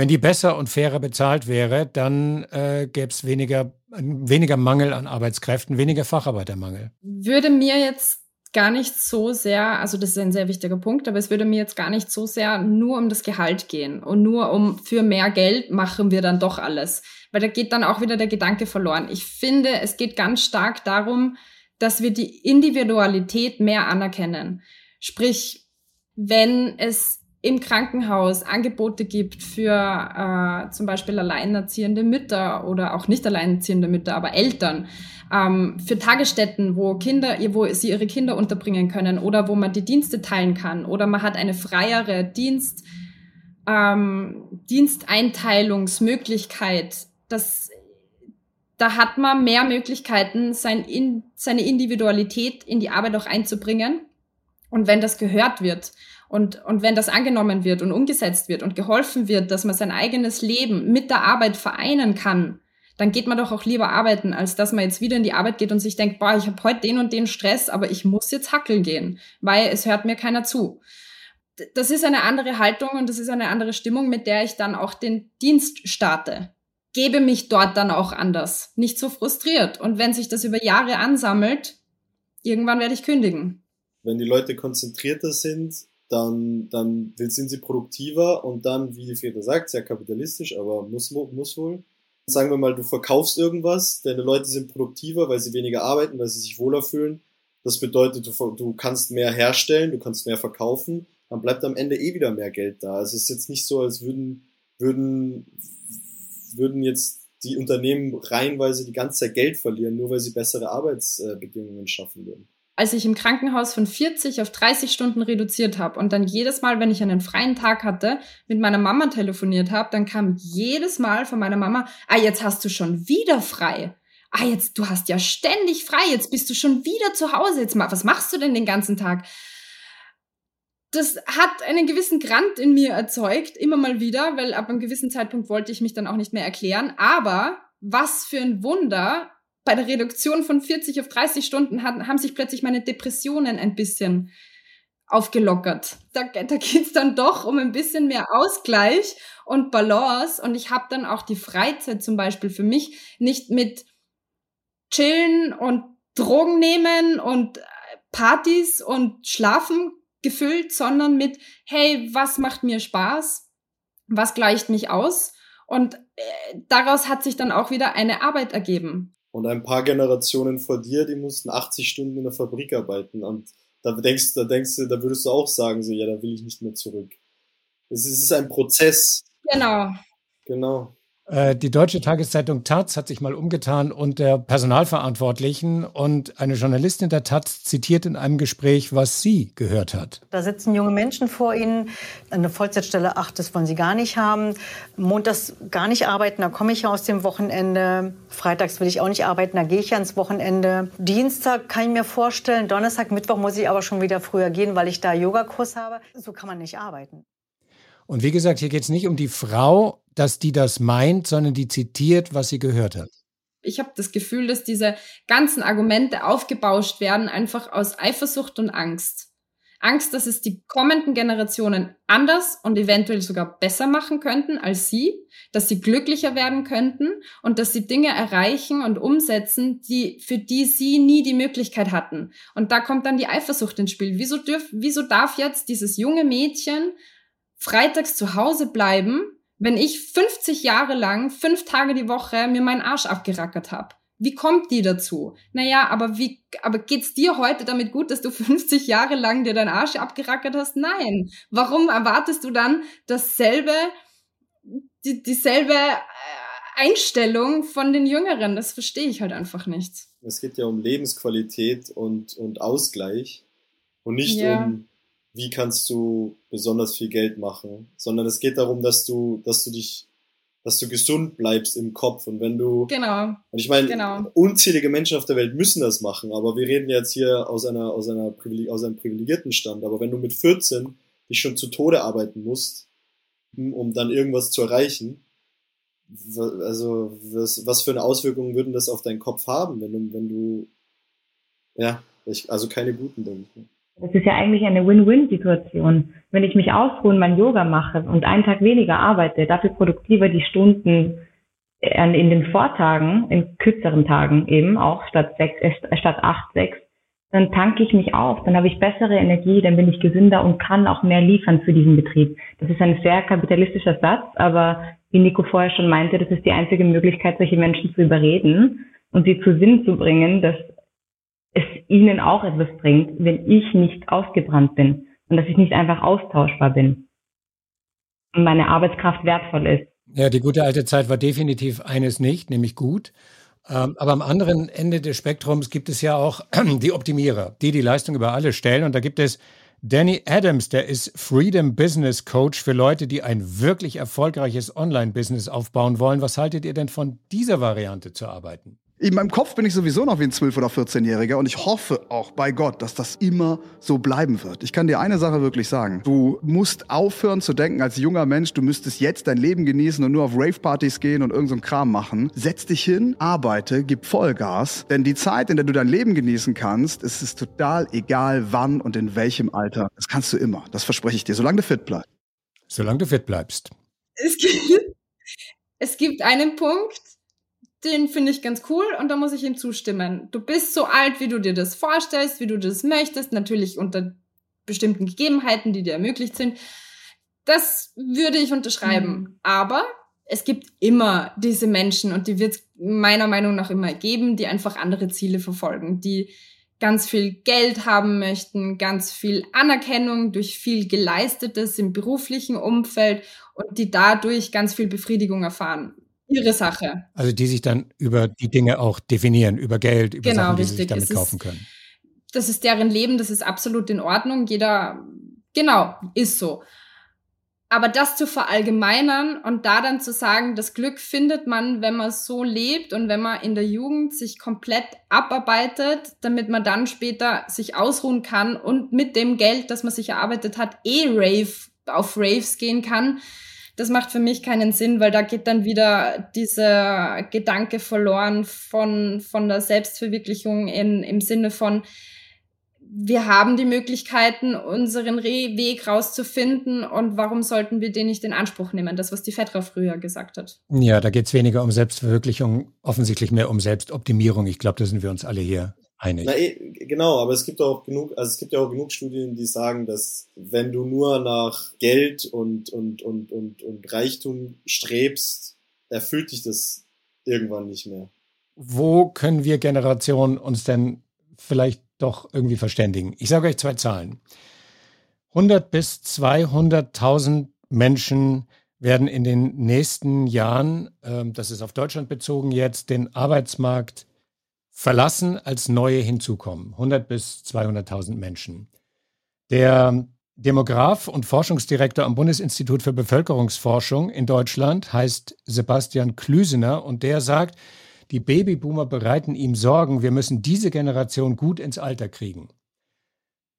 wenn die besser und fairer bezahlt wäre, dann äh, gäbe es weniger, weniger Mangel an Arbeitskräften, weniger Facharbeitermangel. Würde mir jetzt gar nicht so sehr, also das ist ein sehr wichtiger Punkt, aber es würde mir jetzt gar nicht so sehr nur um das Gehalt gehen und nur um für mehr Geld machen wir dann doch alles, weil da geht dann auch wieder der Gedanke verloren. Ich finde, es geht ganz stark darum, dass wir die Individualität mehr anerkennen. Sprich, wenn es im Krankenhaus Angebote gibt für äh, zum Beispiel alleinerziehende Mütter oder auch nicht alleinerziehende Mütter, aber Eltern, ähm, für Tagesstätten, wo Kinder, wo sie ihre Kinder unterbringen können oder wo man die Dienste teilen kann oder man hat eine freiere Dienst, ähm, Diensteinteilungsmöglichkeit. Das, da hat man mehr Möglichkeiten, sein, in, seine Individualität in die Arbeit auch einzubringen. Und wenn das gehört wird und, und wenn das angenommen wird und umgesetzt wird und geholfen wird, dass man sein eigenes Leben mit der Arbeit vereinen kann, dann geht man doch auch lieber arbeiten, als dass man jetzt wieder in die Arbeit geht und sich denkt, boah, ich habe heute den und den Stress, aber ich muss jetzt hackeln gehen, weil es hört mir keiner zu. Das ist eine andere Haltung und das ist eine andere Stimmung, mit der ich dann auch den Dienst starte. Gebe mich dort dann auch anders, nicht so frustriert. Und wenn sich das über Jahre ansammelt, irgendwann werde ich kündigen. Wenn die Leute konzentrierter sind, dann, dann sind sie produktiver und dann, wie die Väter sagt, sehr kapitalistisch, aber muss, muss wohl. Sagen wir mal, du verkaufst irgendwas, deine Leute sind produktiver, weil sie weniger arbeiten, weil sie sich wohler fühlen. Das bedeutet, du, du kannst mehr herstellen, du kannst mehr verkaufen, dann bleibt am Ende eh wieder mehr Geld da. Also es ist jetzt nicht so, als würden, würden, würden jetzt die Unternehmen reihenweise die ganze Zeit Geld verlieren, nur weil sie bessere Arbeitsbedingungen schaffen würden als ich im Krankenhaus von 40 auf 30 Stunden reduziert habe und dann jedes Mal, wenn ich einen freien Tag hatte, mit meiner Mama telefoniert habe, dann kam jedes Mal von meiner Mama, ah, jetzt hast du schon wieder frei. Ah, jetzt, du hast ja ständig frei, jetzt bist du schon wieder zu Hause. Jetzt mal, was machst du denn den ganzen Tag? Das hat einen gewissen Grant in mir erzeugt, immer mal wieder, weil ab einem gewissen Zeitpunkt wollte ich mich dann auch nicht mehr erklären. Aber was für ein Wunder, bei der Reduktion von 40 auf 30 Stunden hat, haben sich plötzlich meine Depressionen ein bisschen aufgelockert. Da, da geht's dann doch um ein bisschen mehr Ausgleich und Balance. Und ich habe dann auch die Freizeit zum Beispiel für mich nicht mit Chillen und Drogen nehmen und äh, Partys und Schlafen gefüllt, sondern mit, hey, was macht mir Spaß? Was gleicht mich aus? Und äh, daraus hat sich dann auch wieder eine Arbeit ergeben. Und ein paar Generationen vor dir, die mussten 80 Stunden in der Fabrik arbeiten. Und da denkst, da denkst du, da würdest du auch sagen, so, ja, da will ich nicht mehr zurück. Es ist ein Prozess. Genau. Genau. Äh, die deutsche Tageszeitung Taz hat sich mal umgetan unter Personalverantwortlichen und eine Journalistin der Taz zitiert in einem Gespräch, was sie gehört hat. Da sitzen junge Menschen vor ihnen, eine Vollzeitstelle, ach, das wollen sie gar nicht haben. Montags gar nicht arbeiten, da komme ich ja aus dem Wochenende. Freitags will ich auch nicht arbeiten, da gehe ich ja ins Wochenende. Dienstag kann ich mir vorstellen, Donnerstag, Mittwoch muss ich aber schon wieder früher gehen, weil ich da Yogakurs habe. So kann man nicht arbeiten. Und wie gesagt, hier geht es nicht um die Frau, dass die das meint, sondern die zitiert, was sie gehört hat. Ich habe das Gefühl, dass diese ganzen Argumente aufgebauscht werden, einfach aus Eifersucht und Angst. Angst, dass es die kommenden Generationen anders und eventuell sogar besser machen könnten als sie, dass sie glücklicher werden könnten und dass sie Dinge erreichen und umsetzen, die, für die sie nie die Möglichkeit hatten. Und da kommt dann die Eifersucht ins Spiel. Wieso, dürf, wieso darf jetzt dieses junge Mädchen freitags zu Hause bleiben, wenn ich 50 Jahre lang, fünf Tage die Woche mir meinen Arsch abgerackert habe? Wie kommt die dazu? Naja, aber wie, aber geht's dir heute damit gut, dass du 50 Jahre lang dir deinen Arsch abgerackert hast? Nein. Warum erwartest du dann dasselbe, die, dieselbe äh, Einstellung von den Jüngeren. Das verstehe ich halt einfach nicht. Es geht ja um Lebensqualität und, und Ausgleich und nicht ja. um, wie kannst du besonders viel Geld machen, sondern es geht darum, dass du, dass du dich, dass du gesund bleibst im Kopf und wenn du, genau, und ich meine, genau. unzählige Menschen auf der Welt müssen das machen, aber wir reden jetzt hier aus einer, aus einer, aus einem privilegierten Stand, aber wenn du mit 14 dich schon zu Tode arbeiten musst, um dann irgendwas zu erreichen, also was, was für eine Auswirkungen würden das auf deinen Kopf haben, wenn du, wenn du, ja, ich, also keine guten, denke ich. Das ist ja eigentlich eine Win-Win-Situation. Wenn ich mich ausruhe und mein Yoga mache und einen Tag weniger arbeite, dafür produktiver die Stunden in den Vortagen, in kürzeren Tagen eben auch statt sechs, äh, statt acht, sechs, dann tanke ich mich auf, dann habe ich bessere Energie, dann bin ich gesünder und kann auch mehr liefern für diesen Betrieb. Das ist ein sehr kapitalistischer Satz, aber wie Nico vorher schon meinte, das ist die einzige Möglichkeit, solche Menschen zu überreden und sie zu Sinn zu bringen, dass es ihnen auch etwas bringt, wenn ich nicht ausgebrannt bin und dass ich nicht einfach austauschbar bin und meine Arbeitskraft wertvoll ist. Ja, die gute alte Zeit war definitiv eines nicht, nämlich gut. Ähm, aber am anderen Ende des Spektrums gibt es ja auch die Optimierer, die die Leistung über alle stellen. Und da gibt es Danny Adams, der ist Freedom Business Coach für Leute, die ein wirklich erfolgreiches Online-Business aufbauen wollen. Was haltet ihr denn von dieser Variante zu arbeiten? In meinem Kopf bin ich sowieso noch wie ein 12- oder 14-Jähriger und ich hoffe auch bei Gott, dass das immer so bleiben wird. Ich kann dir eine Sache wirklich sagen. Du musst aufhören zu denken als junger Mensch, du müsstest jetzt dein Leben genießen und nur auf Rave-Partys gehen und irgendeinen so Kram machen. Setz dich hin, arbeite, gib Vollgas, denn die Zeit, in der du dein Leben genießen kannst, ist es total egal wann und in welchem Alter. Das kannst du immer. Das verspreche ich dir, solange du fit bleibst. Solange du fit bleibst. Es gibt, es gibt einen Punkt, den finde ich ganz cool und da muss ich ihm zustimmen. Du bist so alt, wie du dir das vorstellst, wie du das möchtest, natürlich unter bestimmten Gegebenheiten, die dir ermöglicht sind. Das würde ich unterschreiben. Mhm. Aber es gibt immer diese Menschen und die wird es meiner Meinung nach immer geben, die einfach andere Ziele verfolgen, die ganz viel Geld haben möchten, ganz viel Anerkennung durch viel Geleistetes im beruflichen Umfeld und die dadurch ganz viel Befriedigung erfahren ihre Sache. Also die sich dann über die Dinge auch definieren, über Geld, über genau, Sachen, die richtig. sie sich damit es kaufen ist, können. Das ist deren Leben, das ist absolut in Ordnung. Jeder, genau, ist so. Aber das zu verallgemeinern und da dann zu sagen, das Glück findet man, wenn man so lebt und wenn man in der Jugend sich komplett abarbeitet, damit man dann später sich ausruhen kann und mit dem Geld, das man sich erarbeitet hat, eh Rave auf Raves gehen kann, das macht für mich keinen Sinn, weil da geht dann wieder dieser Gedanke verloren von, von der Selbstverwirklichung in, im Sinne von, wir haben die Möglichkeiten, unseren Re Weg rauszufinden und warum sollten wir den nicht in Anspruch nehmen? Das, was die Fetra früher gesagt hat. Ja, da geht es weniger um Selbstverwirklichung, offensichtlich mehr um Selbstoptimierung. Ich glaube, da sind wir uns alle hier einig. Na, eh, genau, aber es gibt auch genug, also es gibt ja auch genug Studien, die sagen, dass wenn du nur nach Geld und, und, und, und, und Reichtum strebst, erfüllt dich das irgendwann nicht mehr. Wo können wir Generationen uns denn vielleicht doch irgendwie verständigen? Ich sage euch zwei Zahlen. 100 bis 200.000 Menschen werden in den nächsten Jahren, ähm, das ist auf Deutschland bezogen jetzt, den Arbeitsmarkt verlassen, als neue hinzukommen. 100 bis 200.000 Menschen. Der Demograf und Forschungsdirektor am Bundesinstitut für Bevölkerungsforschung in Deutschland heißt Sebastian Klüsener und der sagt, die Babyboomer bereiten ihm Sorgen, wir müssen diese Generation gut ins Alter kriegen.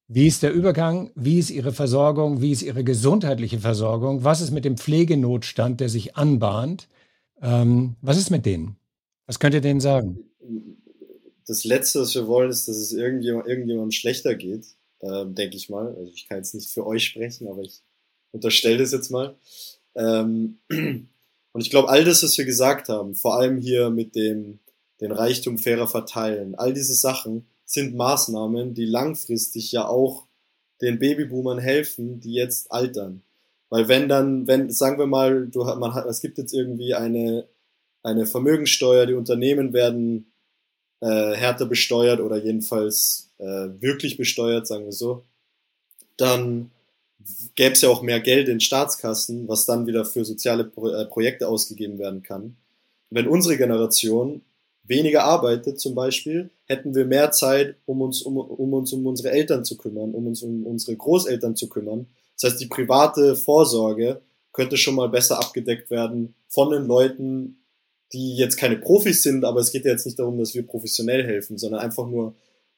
Wie ist der Übergang? Wie ist Ihre Versorgung? Wie ist Ihre gesundheitliche Versorgung? Was ist mit dem Pflegenotstand, der sich anbahnt? Ähm, was ist mit denen? Was könnt ihr denen sagen? Das Letzte, was wir wollen, ist, dass es irgendjemand, irgendjemandem schlechter geht, äh, denke ich mal. Also ich kann jetzt nicht für euch sprechen, aber ich unterstelle das jetzt mal. Ähm, und ich glaube, all das, was wir gesagt haben, vor allem hier mit dem den Reichtum fairer verteilen, all diese Sachen sind Maßnahmen, die langfristig ja auch den Babyboomern helfen, die jetzt altern. Weil wenn dann, wenn, sagen wir mal, du, man hat, es gibt jetzt irgendwie eine, eine Vermögensteuer, die Unternehmen werden äh, härter besteuert oder jedenfalls äh, wirklich besteuert, sagen wir so, dann gäbe es ja auch mehr Geld in Staatskassen, was dann wieder für soziale Pro äh, Projekte ausgegeben werden kann. wenn unsere Generation weniger arbeitet zum Beispiel, hätten wir mehr Zeit, um uns um, um uns um unsere Eltern zu kümmern, um uns um unsere Großeltern zu kümmern. Das heißt, die private Vorsorge könnte schon mal besser abgedeckt werden von den Leuten, die jetzt keine Profis sind, aber es geht ja jetzt nicht darum, dass wir professionell helfen, sondern einfach nur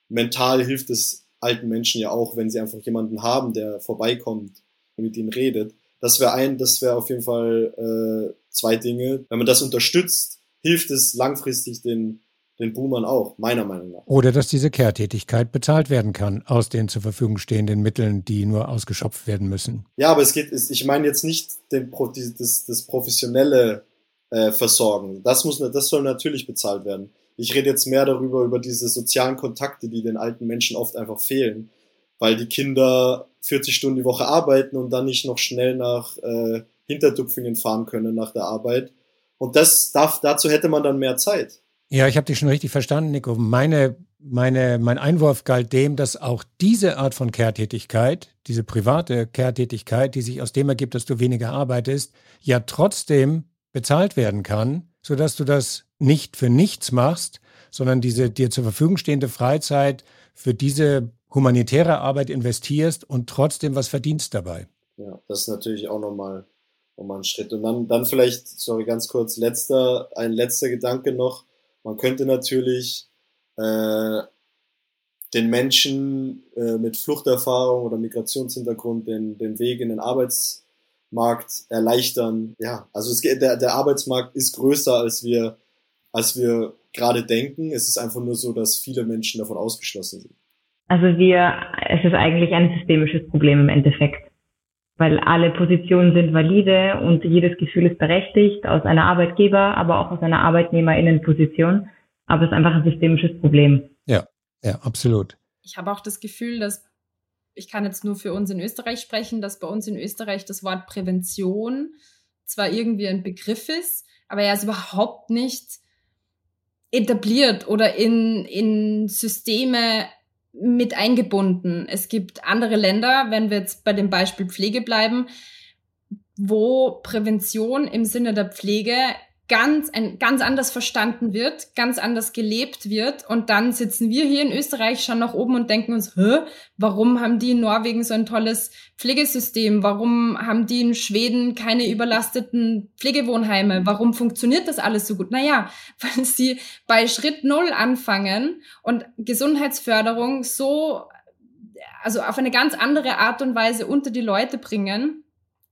mental hilft es alten Menschen ja auch, wenn sie einfach jemanden haben, der vorbeikommt und mit ihnen redet. Das wäre ein, das wäre auf jeden Fall äh, zwei Dinge. Wenn man das unterstützt, hilft es langfristig den den Boomern auch, meiner Meinung nach. Oder dass diese Kehrtätigkeit bezahlt werden kann aus den zur Verfügung stehenden Mitteln, die nur ausgeschöpft werden müssen. Ja, aber es geht, ich meine jetzt nicht den, das, das professionelle äh, Versorgen. Das muss, das soll natürlich bezahlt werden. Ich rede jetzt mehr darüber, über diese sozialen Kontakte, die den alten Menschen oft einfach fehlen, weil die Kinder 40 Stunden die Woche arbeiten und dann nicht noch schnell nach äh, Hinterdupfingen fahren können nach der Arbeit. Und das darf, dazu hätte man dann mehr Zeit. Ja, ich habe dich schon richtig verstanden, Nico. Meine, meine, mein Einwurf galt dem, dass auch diese Art von Kehrtätigkeit, diese private Kehrtätigkeit, die sich aus dem ergibt, dass du weniger arbeitest, ja trotzdem bezahlt werden kann, sodass du das nicht für nichts machst, sondern diese dir zur Verfügung stehende Freizeit für diese humanitäre Arbeit investierst und trotzdem was verdienst dabei. Ja, das ist natürlich auch nochmal noch mal ein Schritt. Und dann, dann vielleicht, sorry, ganz kurz, letzter, ein letzter Gedanke noch man könnte natürlich äh, den Menschen äh, mit Fluchterfahrung oder Migrationshintergrund den, den Weg in den Arbeitsmarkt erleichtern. Ja, also es, der, der Arbeitsmarkt ist größer, als wir, als wir gerade denken. Es ist einfach nur so, dass viele Menschen davon ausgeschlossen sind. Also wir, es ist eigentlich ein systemisches Problem im Endeffekt weil alle Positionen sind valide und jedes Gefühl ist berechtigt aus einer Arbeitgeber, aber auch aus einer Arbeitnehmerinnenposition. Aber es ist einfach ein systemisches Problem. Ja, ja, absolut. Ich habe auch das Gefühl, dass ich kann jetzt nur für uns in Österreich sprechen, dass bei uns in Österreich das Wort Prävention zwar irgendwie ein Begriff ist, aber er ist überhaupt nicht etabliert oder in, in Systeme mit eingebunden. Es gibt andere Länder, wenn wir jetzt bei dem Beispiel Pflege bleiben, wo Prävention im Sinne der Pflege ganz, ein, ganz anders verstanden wird, ganz anders gelebt wird. Und dann sitzen wir hier in Österreich schon nach oben und denken uns, warum haben die in Norwegen so ein tolles Pflegesystem? Warum haben die in Schweden keine überlasteten Pflegewohnheime? Warum funktioniert das alles so gut? Naja, weil sie bei Schritt Null anfangen und Gesundheitsförderung so, also auf eine ganz andere Art und Weise unter die Leute bringen,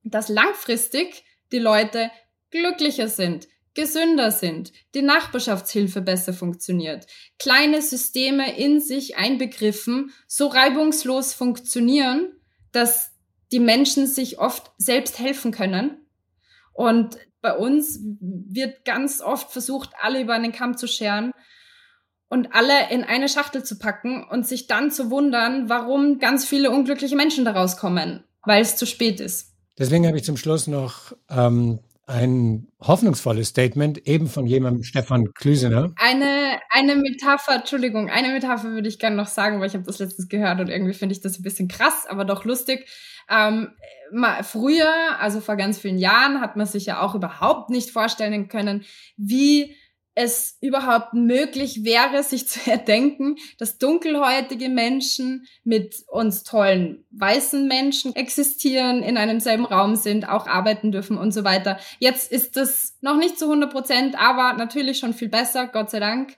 dass langfristig die Leute glücklicher sind, gesünder sind, die Nachbarschaftshilfe besser funktioniert, kleine Systeme in sich einbegriffen so reibungslos funktionieren, dass die Menschen sich oft selbst helfen können. Und bei uns wird ganz oft versucht, alle über einen Kamm zu scheren und alle in eine Schachtel zu packen und sich dann zu wundern, warum ganz viele unglückliche Menschen daraus kommen, weil es zu spät ist. Deswegen habe ich zum Schluss noch ähm, ein hoffnungsvolles Statement, eben von jemandem, Stefan Klüsener. Eine, eine Metapher, Entschuldigung, eine Metapher würde ich gerne noch sagen, weil ich habe das letztens gehört und irgendwie finde ich das ein bisschen krass, aber doch lustig. Ähm, mal, früher, also vor ganz vielen Jahren, hat man sich ja auch überhaupt nicht vorstellen können, wie es überhaupt möglich wäre, sich zu erdenken, dass dunkelhäutige Menschen mit uns tollen weißen Menschen existieren, in einem selben Raum sind, auch arbeiten dürfen und so weiter. Jetzt ist das noch nicht zu 100 Prozent, aber natürlich schon viel besser, Gott sei Dank.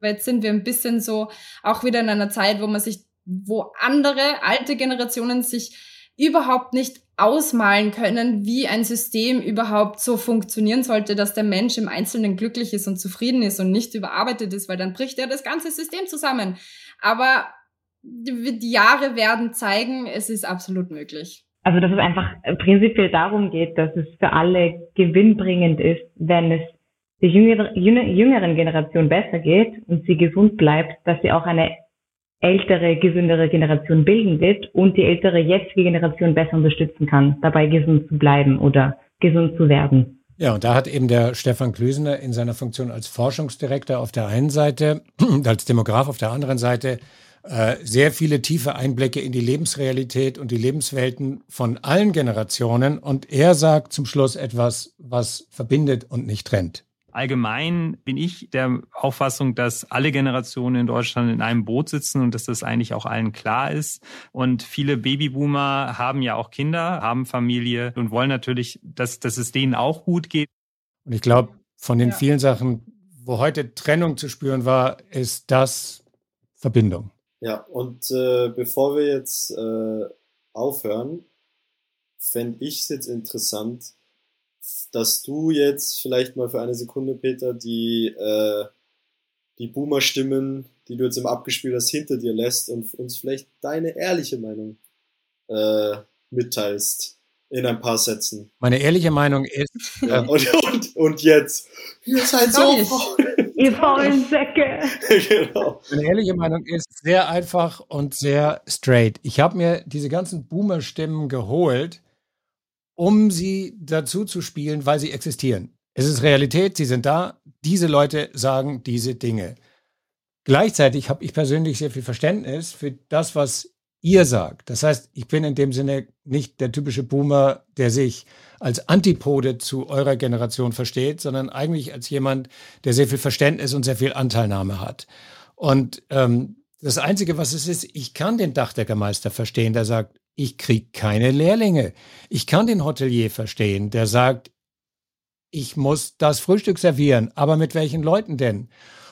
Weil jetzt sind wir ein bisschen so auch wieder in einer Zeit, wo man sich, wo andere alte Generationen sich überhaupt nicht ausmalen können, wie ein System überhaupt so funktionieren sollte, dass der Mensch im Einzelnen glücklich ist und zufrieden ist und nicht überarbeitet ist, weil dann bricht ja das ganze System zusammen. Aber die Jahre werden zeigen, es ist absolut möglich. Also dass es einfach prinzipiell darum geht, dass es für alle gewinnbringend ist, wenn es der jüngeren Generation besser geht und sie gesund bleibt, dass sie auch eine ältere, gesündere Generation bilden wird und die ältere jetzige Generation besser unterstützen kann, dabei gesund zu bleiben oder gesund zu werden. Ja, und da hat eben der Stefan Klüsener in seiner Funktion als Forschungsdirektor auf der einen Seite, als Demograf auf der anderen Seite, äh, sehr viele tiefe Einblicke in die Lebensrealität und die Lebenswelten von allen Generationen. Und er sagt zum Schluss etwas, was verbindet und nicht trennt. Allgemein bin ich der Auffassung, dass alle Generationen in Deutschland in einem Boot sitzen und dass das eigentlich auch allen klar ist. Und viele Babyboomer haben ja auch Kinder, haben Familie und wollen natürlich, dass, dass es denen auch gut geht. Und ich glaube, von den ja. vielen Sachen, wo heute Trennung zu spüren war, ist das Verbindung. Ja, und äh, bevor wir jetzt äh, aufhören, fände ich es jetzt interessant, dass du jetzt vielleicht mal für eine Sekunde, Peter, die, äh, die Boomer-Stimmen, die du jetzt im abgespielt hast, hinter dir lässt und uns vielleicht deine ehrliche Meinung äh, mitteilst in ein paar Sätzen. Meine ehrliche Meinung ist. Ja, und, und, und jetzt. Ihr seid so faul. Ihr faulen Säcke. genau. Meine ehrliche Meinung ist sehr einfach und sehr straight. Ich habe mir diese ganzen Boomer-Stimmen geholt, um sie dazu zu spielen, weil sie existieren. Es ist Realität, sie sind da. Diese Leute sagen diese Dinge. Gleichzeitig habe ich persönlich sehr viel Verständnis für das, was ihr sagt. Das heißt, ich bin in dem Sinne nicht der typische Boomer, der sich als Antipode zu eurer Generation versteht, sondern eigentlich als jemand, der sehr viel Verständnis und sehr viel Anteilnahme hat. Und ähm, das Einzige, was es ist, ich kann den Dachdeckermeister verstehen, der sagt, ich kriege keine Lehrlinge. Ich kann den Hotelier verstehen, der sagt, ich muss das Frühstück servieren, aber mit welchen Leuten denn?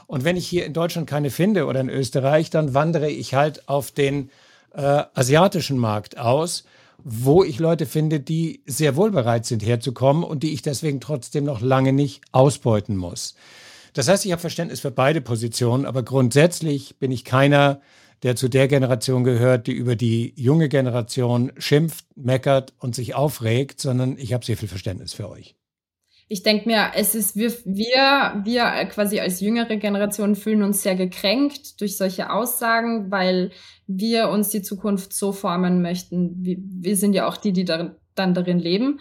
Und wenn ich hier in Deutschland keine finde oder in Österreich, dann wandere ich halt auf den äh, asiatischen Markt aus, wo ich Leute finde, die sehr wohl bereit sind herzukommen und die ich deswegen trotzdem noch lange nicht ausbeuten muss. Das heißt, ich habe Verständnis für beide Positionen, aber grundsätzlich bin ich keiner, der zu der Generation gehört, die über die junge Generation schimpft, meckert und sich aufregt, sondern ich habe sehr viel Verständnis für euch ich denke mir, es ist, wir, wir, wir quasi als jüngere Generation fühlen uns sehr gekränkt durch solche Aussagen, weil wir uns die Zukunft so formen möchten. Wir, wir sind ja auch die, die darin, dann darin leben.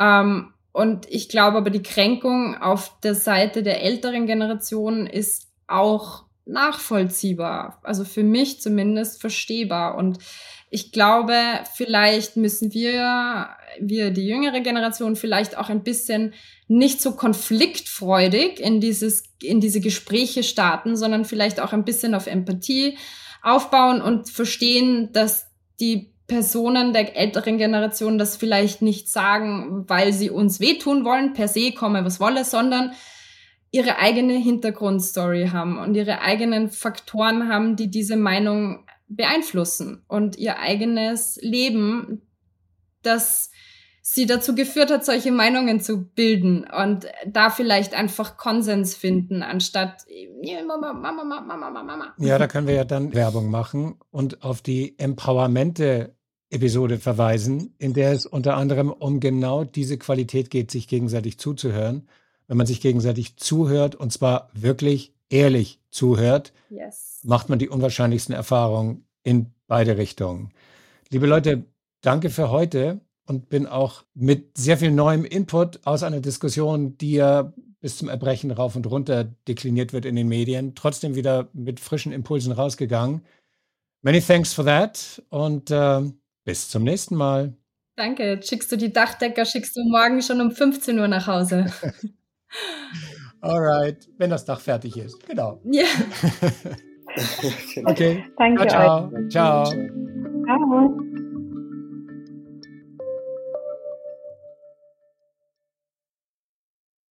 Ähm, und ich glaube aber, die Kränkung auf der Seite der älteren Generation ist auch nachvollziehbar. Also für mich zumindest verstehbar. Und ich glaube, vielleicht müssen wir, wir die jüngere Generation vielleicht auch ein bisschen nicht so konfliktfreudig in dieses, in diese Gespräche starten, sondern vielleicht auch ein bisschen auf Empathie aufbauen und verstehen, dass die Personen der älteren Generation das vielleicht nicht sagen, weil sie uns wehtun wollen, per se komme was wolle, sondern ihre eigene Hintergrundstory haben und ihre eigenen Faktoren haben, die diese Meinung beeinflussen und ihr eigenes Leben, das sie dazu geführt hat, solche Meinungen zu bilden und da vielleicht einfach Konsens finden, anstatt Mama, Mama, Mama, Mama, Mama. Ja, da können wir ja dann Werbung machen und auf die Empowermente-Episode verweisen, in der es unter anderem um genau diese Qualität geht, sich gegenseitig zuzuhören. Wenn man sich gegenseitig zuhört und zwar wirklich ehrlich zuhört, yes. macht man die unwahrscheinlichsten Erfahrungen in beide Richtungen. Liebe Leute, danke für heute und bin auch mit sehr viel neuem Input aus einer Diskussion, die ja bis zum Erbrechen rauf und runter dekliniert wird in den Medien, trotzdem wieder mit frischen Impulsen rausgegangen. Many thanks for that und äh, bis zum nächsten Mal. Danke. Schickst du die Dachdecker, schickst du morgen schon um 15 Uhr nach Hause. Alright, wenn das Dach fertig ist. Genau. Ja. okay. Danke ciao, ciao. Ciao. ciao.